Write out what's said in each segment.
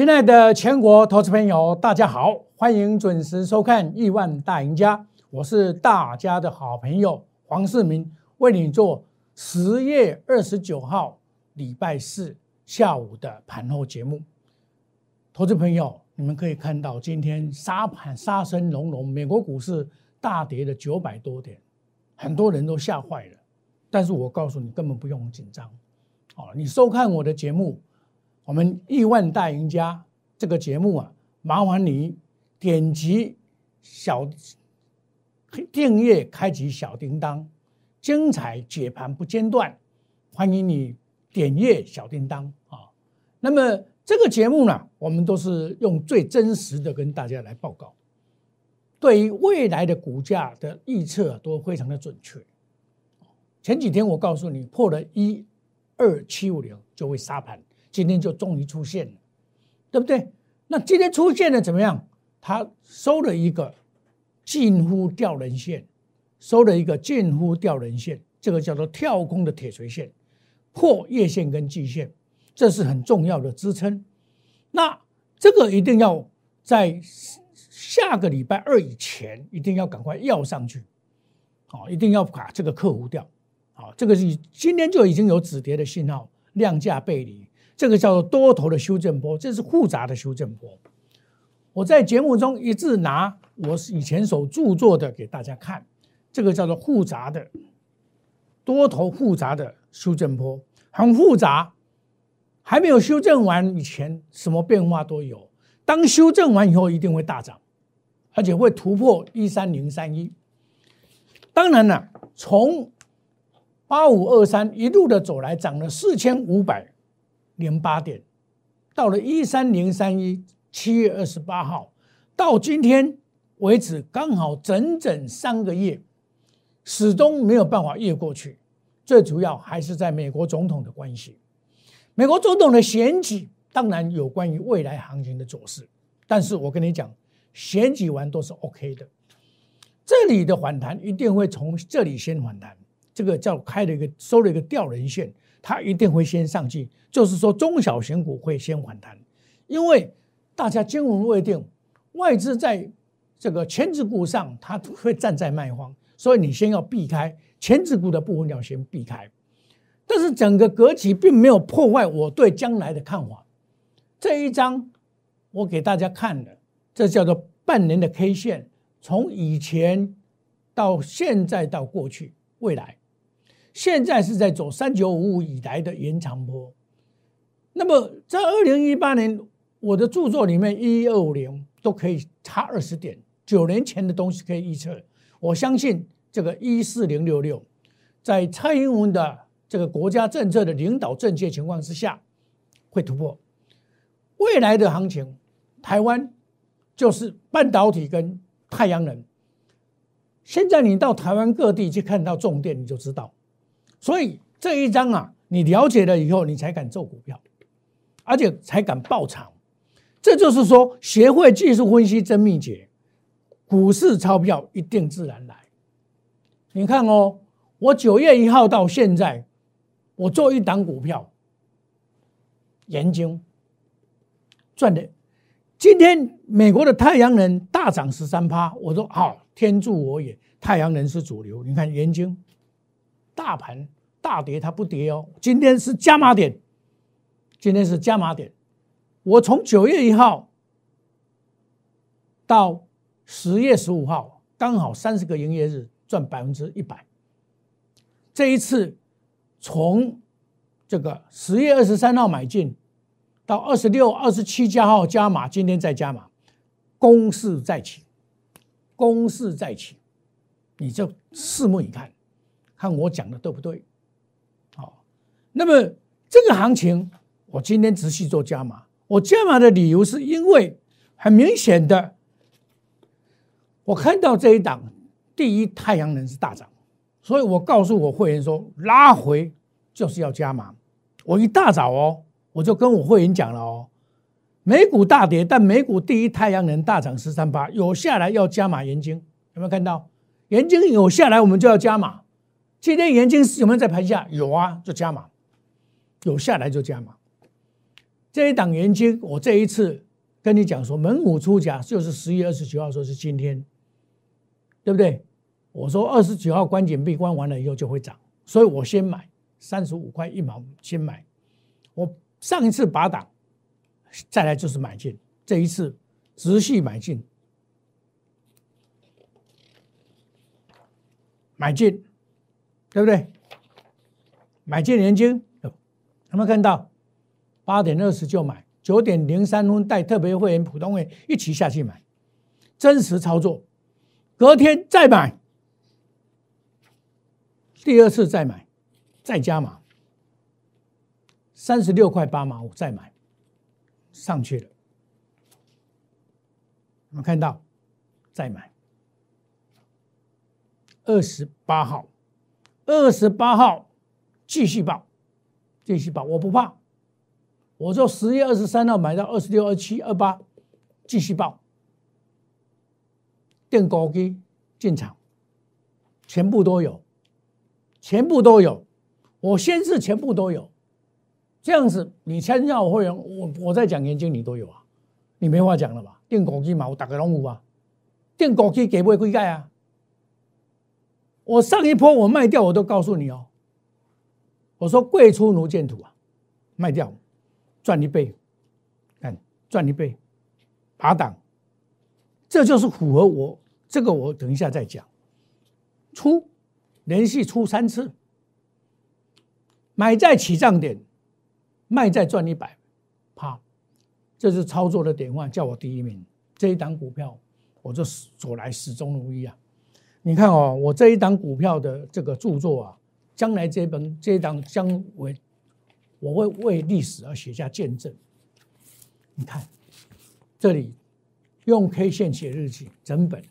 亲爱的全国投资朋友，大家好，欢迎准时收看《亿万大赢家》，我是大家的好朋友黄世明，为你做十月二十九号礼拜四下午的盘后节目。投资朋友，你们可以看到今天沙盘杀声隆隆，美国股市大跌了九百多点，很多人都吓坏了。但是我告诉你，根本不用紧张。哦，你收看我的节目。我们亿万大赢家这个节目啊，麻烦你点击小订阅，开启小叮当，精彩解盘不间断。欢迎你点阅小叮当啊。那么这个节目呢，我们都是用最真实的跟大家来报告，对于未来的股价的预测都非常的准确。前几天我告诉你，破了一二七五零就会杀盘。今天就终于出现了，对不对？那今天出现了怎么样？它收了一个近乎吊人线，收了一个近乎吊人线，这个叫做跳空的铁锤线，破月线跟季线，这是很重要的支撑。那这个一定要在下个礼拜二以前，一定要赶快要上去，好，一定要把这个克服掉。好，这个是今天就已经有止跌的信号，量价背离。这个叫做多头的修正波，这是复杂的修正波。我在节目中一直拿我以前所著作的给大家看，这个叫做复杂的多头复杂的修正波，很复杂，还没有修正完以前，什么变化都有。当修正完以后，一定会大涨，而且会突破一三零三一。当然了，从八五二三一路的走来，涨了四千五百。零八点，到了一三零三一七月二十八号，到今天为止，刚好整整三个月，始终没有办法越过去。最主要还是在美国总统的关系，美国总统的选举当然有关于未来行情的走势。但是我跟你讲，选举完都是 OK 的，这里的反弹一定会从这里先反弹，这个叫开了一个收了一个吊人线。它一定会先上去，就是说中小型股会先反弹，因为大家惊魂未定，外资在这个前指股上，它会站在卖方，所以你先要避开前指股的部分要先避开。但是整个格局并没有破坏我对将来的看法。这一张我给大家看的，这叫做半年的 K 线，从以前到现在到过去未来。现在是在走三九五五以来的延长波，那么在二零一八年，我的著作里面一一二五零都可以差二十点，九年前的东西可以预测。我相信这个一四零六六，在蔡英文的这个国家政策的领导政界情况之下，会突破未来的行情。台湾就是半导体跟太阳能。现在你到台湾各地去看到重电，你就知道。所以这一章啊，你了解了以后，你才敢做股票，而且才敢爆仓。这就是说，学会技术分析真秘诀，股市钞票一定自然来。你看哦，我九月一号到现在，我做一档股票，研究赚的。今天美国的太阳能大涨十三趴，我说好，天助我也，太阳能是主流。你看研究。大盘大跌，它不跌哦。今天是加码点，今天是加码点。我从九月一号到十月十五号，刚好三十个营业日赚百分之一百。这一次从这个十月二十三号买进，到二十六、二十七加号加码，今天再加码，攻势再起，攻势再起，你就拭目以看。看我讲的对不对？好，那么这个行情，我今天持续做加码。我加码的理由是因为很明显的，我看到这一档第一太阳能是大涨，所以我告诉我会员说，拉回就是要加码。我一大早哦，我就跟我会员讲了哦，美股大跌，但美股第一太阳能大涨十三八，有下来要加码。盐金有没有看到？盐金有下来，我们就要加码。今天眼镜有没有在盘下？有啊，就加码，有下来就加码。这一档元金，我这一次跟你讲说，猛虎出价就是十月二十九号，说是今天，对不对？我说二十九号关紧闭关完了以后就会涨，所以我先买三十五块一毛先买。我上一次拔档，再来就是买进，这一次持续买进，买进，对不对？买进年金，有没有看到？八点二十就买，九点零三分带特别会员、普通会员一起下去买，真实操作，隔天再买。第二次再买，再加码，三十六块八毛五再买，上去了。我们看到，再买，二十八号，二十八号继续报，继续报，我不怕。我说十月二十三号买到二十六、二七、二八，继续报，电高机进场，全部都有。全部都有，我先是全部都有，这样子你参加我会员，我我在讲研究你都有啊，你没话讲了吧？电股机嘛，我打个龙五啊，电股机给不会归盖啊？我上一波我卖掉，我都告诉你哦，我说贵出奴建土啊，卖掉赚一倍，看赚一倍，爬档，这就是符合我这个，我等一下再讲出。连续出三次，买在起涨点，卖再赚一百，啪，这是操作的典范，叫我第一名。这一档股票，我就走来始终如一啊！你看哦，我这一档股票的这个著作啊，将来这本这一档将为我会为历史而写下见证。你看，这里用 K 线写日记，整本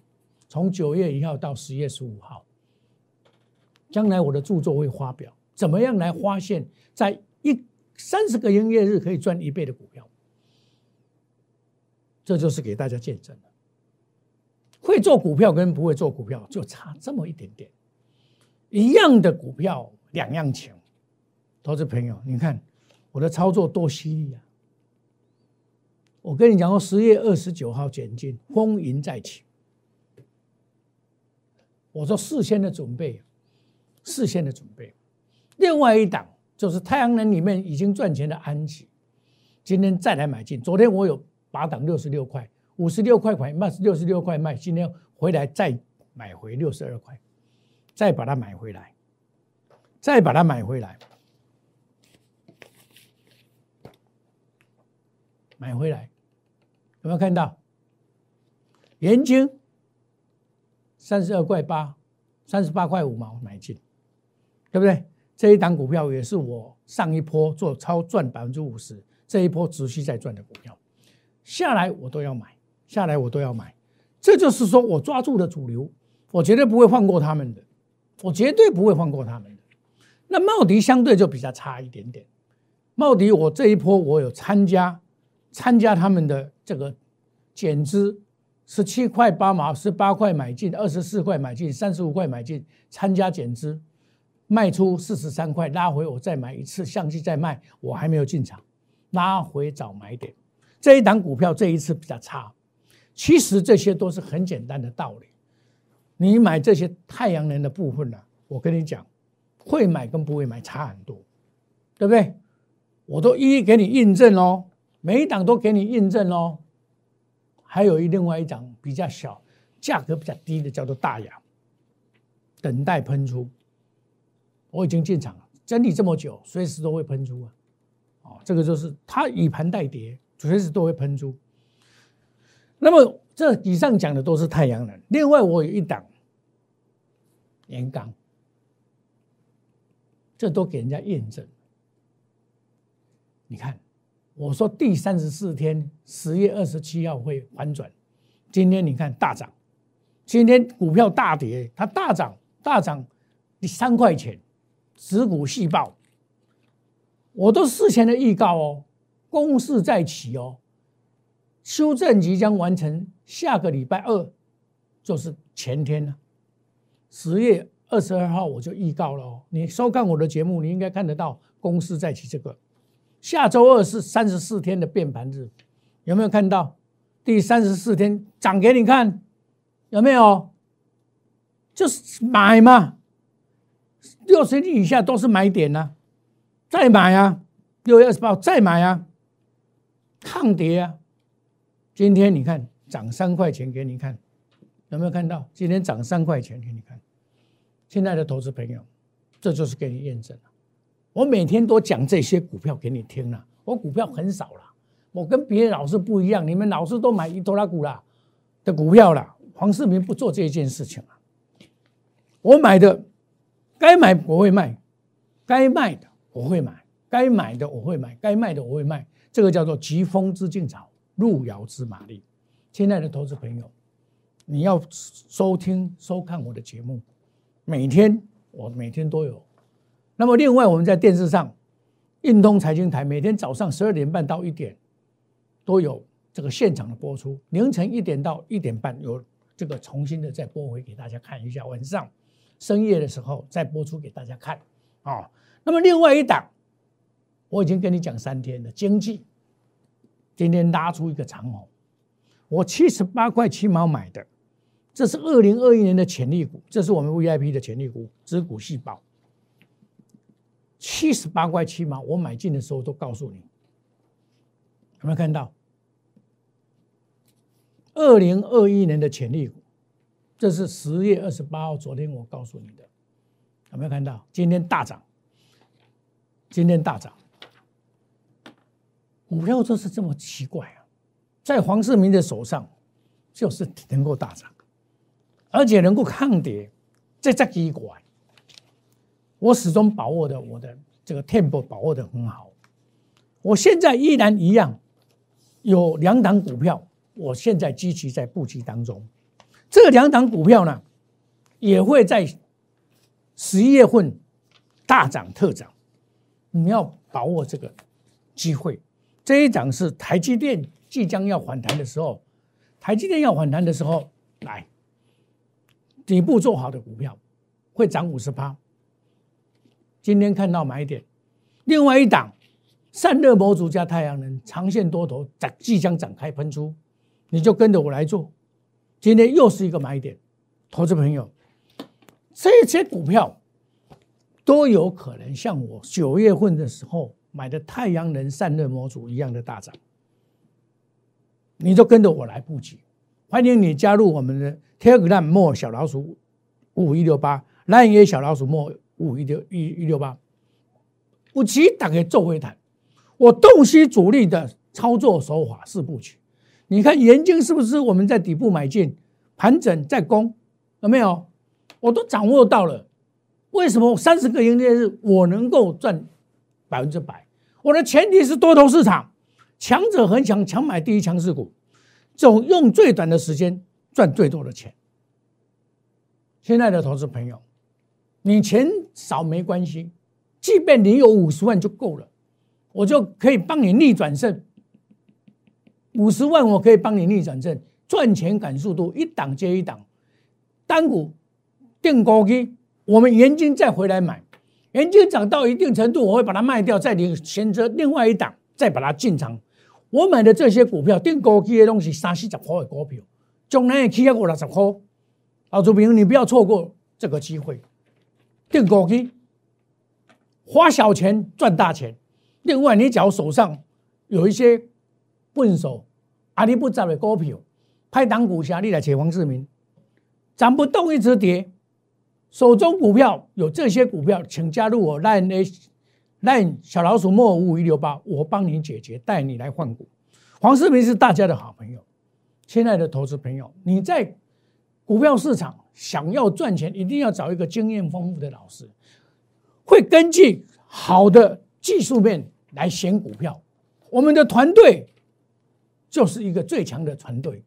从九月一号到十月十五号。将来我的著作会发表，怎么样来发现，在三十个营业日可以赚一倍的股票？这就是给大家见证了。会做股票跟不会做股票就差这么一点点，一样的股票两样情。投资朋友，你看我的操作多犀利啊！我跟你讲说，十月二十九号减金，风云再起。我说事先的准备。事先的准备，另外一档就是太阳能里面已经赚钱的安吉，今天再来买进。昨天我有把档六十六块，五十六块块卖，六十六块卖，今天回来再买回六十二块，再把它买回来，再把它买回来，买回来，有没有看到？元金三十二块八，三十八块五毛买进。对不对？这一档股票也是我上一波做超赚百分之五十，这一波持续在赚的股票，下来我都要买，下来我都要买。这就是说我抓住了主流，我绝对不会放过他们的，我绝对不会放过他们的。那茂迪相对就比较差一点点，茂迪我这一波我有参加，参加他们的这个减资，十七块八毛，十八块买进，二十四块买进，三十五块买进，参加减资。卖出四十三块，拉回我再买一次，相机再卖，我还没有进场，拉回找买点。这一档股票这一次比较差，其实这些都是很简单的道理。你买这些太阳能的部分呢，我跟你讲，会买跟不会买差很多，对不对？我都一一给你印证哦，每一档都给你印证哦。还有一另外一档比较小，价格比较低的，叫做大雅，等待喷出。我已经进场了，整理这么久，随时都会喷出啊！哦，这个就是它以盘带跌，随时都会喷出。那么这以上讲的都是太阳能，另外我有一档盐钢，这都给人家验证。你看，我说第三十四天，十月二十七号会反转，今天你看大涨，今天股票大跌，它大涨大涨三块钱。子股细报，我都事前的预告哦，攻势在起哦，修正即将完成，下个礼拜二就是前天了，十月二十二号我就预告了哦，你收看我的节目，你应该看得到攻势在起这个，下周二是三十四天的变盘日，有没有看到？第三十四天涨给你看，有没有？就是买嘛，六十天以下都是买点呐，再买啊，六月二十八再买啊，抗跌啊。今天你看涨三块钱给你看，有没有看到？今天涨三块钱给你看，亲爱的投资朋友，这就是给你验证了。我每天都讲这些股票给你听了，我股票很少了。我跟别的老师不一样，你们老师都买一多拉股啦的股票了，黄世明不做这件事情啊。我买的该买我会卖，该卖的我会买，该买的我会买，该卖的我会卖。这个叫做疾风知劲草，路遥知马力。亲爱的投资朋友，你要收听收看我的节目，每天我每天都有。那么另外我们在电视上，运通财经台每天早上十二点半到一点。都有这个现场的播出，凌晨一点到一点半有这个重新的再播回给大家看一下，晚上深夜的时候再播出给大家看啊。那么另外一档，我已经跟你讲三天了，经济今天拉出一个长虹，我七十八块七毛买的，这是二零二一年的潜力股，这是我们 VIP 的潜力股，子股细胞，七十八块七毛，我买进的时候都告诉你，有没有看到？二零二一年的潜力股，这是十月二十八号，昨天我告诉你的，有没有看到？今天大涨，今天大涨，股票就是这么奇怪啊！在黄世明的手上，就是能够大涨，而且能够抗跌，这这奇怪。我始终把握的我的这个 tempo 把握的很好，我现在依然一样，有两档股票。我现在积极在布局当中，这两档股票呢，也会在十一月份大涨特涨，你要把握这个机会。这一涨是台积电即将要反弹的时候，台积电要反弹的时候，来底部做好的股票会涨五十趴。今天看到买点，另外一档散热模组加太阳能长线多头展即将展开喷出。你就跟着我来做，今天又是一个买点，投资朋友，这些股票都有可能像我九月份的时候买的太阳能散热模组一样的大涨，你就跟着我来布局，欢迎你加入我们的 Telegram 莫小老鼠五五一六八蓝野小老鼠莫五五一六一一六八，我其打给做回谈，我洞悉主力的操作手法四部曲。你看盐金是不是我们在底部买进，盘整再攻，有没有？我都掌握到了。为什么三十个营业日我能够赚百分之百？我的前提是多头市场，强者很强，强买第一强势股，总用最短的时间赚最多的钱。亲爱的投资朋友，你钱少没关系，即便你有五十万就够了，我就可以帮你逆转胜。五十万我可以帮你逆转正，赚钱赶速度，一档接一档，单股定高基，我们原金再回来买，原金涨到一定程度，我会把它卖掉，再你选择另外一档，再把它进场。我买的这些股票定高基的东西，三四十块的股票，将来也起要五六十块。老朱平，你不要错过这个机会，定高基，花小钱赚大钱。另外，你只要手上有一些。笨手，阿里不涨的股票，派档股侠，你来请黄世明，涨不动一直跌，手中股票有这些股票，请加入我 line A line 小老鼠莫五五一六八，我帮你解决，带你来换股。黄世明是大家的好朋友，亲爱的投资朋友，你在股票市场想要赚钱，一定要找一个经验丰富的老师，会根据好的技术面来选股票。我们的团队。就是一个最强的团队，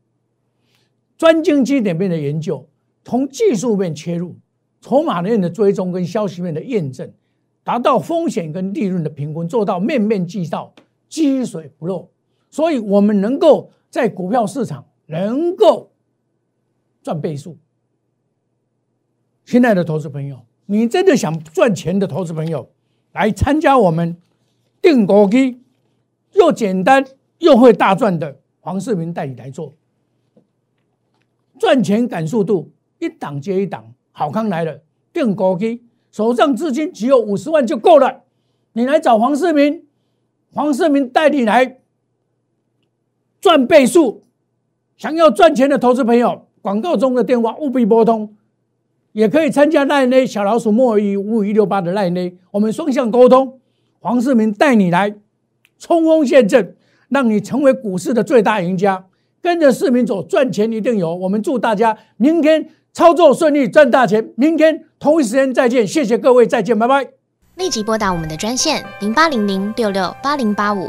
专精基点面的研究，从技术面切入，筹码面的追踪跟消息面的验证，达到风险跟利润的平均，做到面面俱到，滴水不漏。所以，我们能够在股票市场能够赚倍数。亲爱的投资朋友，你真的想赚钱的投资朋友，来参加我们定国基又简单又会大赚的黄世明带你来做，赚钱赶速度，一档接一档，好康来了，定高基，手上资金只有五十万就够了，你来找黄世明，黄世明带你来赚倍数，想要赚钱的投资朋友，广告中的电话务必拨通。也可以参加赖内小老鼠莫尔一五五一六八的赖内，我们双向沟通。黄世明带你来冲锋陷阵，让你成为股市的最大赢家。跟着市民走，赚钱一定有。我们祝大家明天操作顺利，赚大钱。明天同一时间再见，谢谢各位，再见，拜拜。立即拨打我们的专线零八零零六六八零八五。